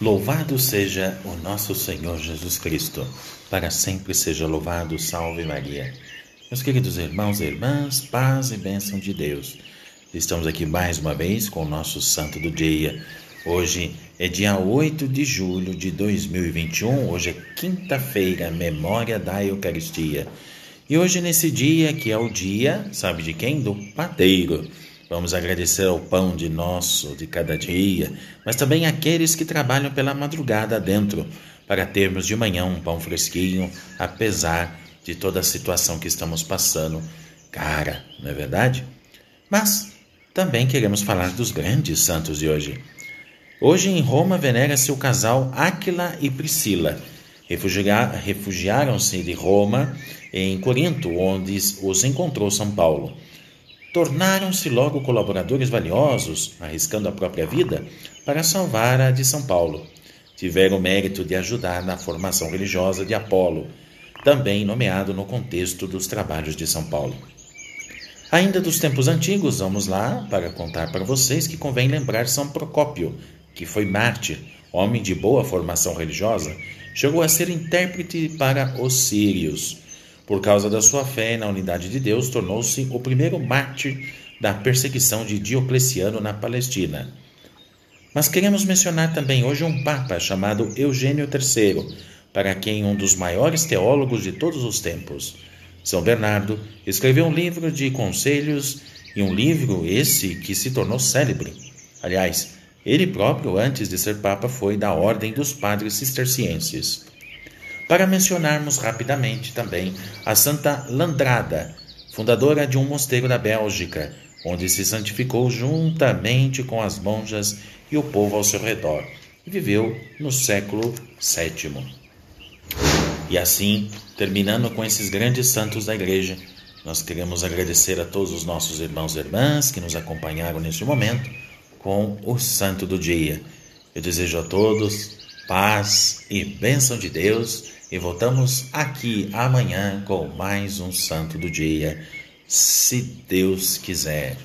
Louvado seja o nosso Senhor Jesus Cristo, para sempre seja louvado, salve Maria. Meus queridos irmãos e irmãs, paz e bênção de Deus. Estamos aqui mais uma vez com o nosso santo do dia. Hoje é dia 8 de julho de 2021, hoje é quinta-feira, memória da Eucaristia. E hoje, nesse dia, que é o dia, sabe de quem? Do padeiro. Vamos agradecer ao pão de nosso de cada dia, mas também àqueles que trabalham pela madrugada dentro, para termos de manhã um pão fresquinho, apesar de toda a situação que estamos passando. Cara, não é verdade? Mas também queremos falar dos grandes santos de hoje. Hoje em Roma venera-se o casal Áquila e Priscila. Refugiaram-se de Roma em Corinto, onde os encontrou São Paulo. Tornaram-se logo colaboradores valiosos, arriscando a própria vida para salvar a de São Paulo. Tiveram o mérito de ajudar na formação religiosa de Apolo, também nomeado no contexto dos trabalhos de São Paulo. Ainda dos tempos antigos, vamos lá para contar para vocês que convém lembrar São Procópio, que foi mártir, homem de boa formação religiosa, chegou a ser intérprete para os sírios. Por causa da sua fé na unidade de Deus, tornou-se o primeiro mártir da perseguição de Diocleciano na Palestina. Mas queremos mencionar também hoje um Papa chamado Eugênio III, para quem um dos maiores teólogos de todos os tempos. São Bernardo escreveu um livro de conselhos e um livro esse que se tornou célebre. Aliás, ele próprio, antes de ser Papa, foi da Ordem dos Padres Cistercienses. Para mencionarmos rapidamente também a Santa Landrada, fundadora de um mosteiro da Bélgica, onde se santificou juntamente com as monjas e o povo ao seu redor, e viveu no século VII. E assim, terminando com esses grandes santos da Igreja, nós queremos agradecer a todos os nossos irmãos e irmãs que nos acompanharam neste momento com o Santo do Dia. Eu desejo a todos paz e bênção de Deus e voltamos aqui amanhã com mais um Santo do Dia, se Deus quiser.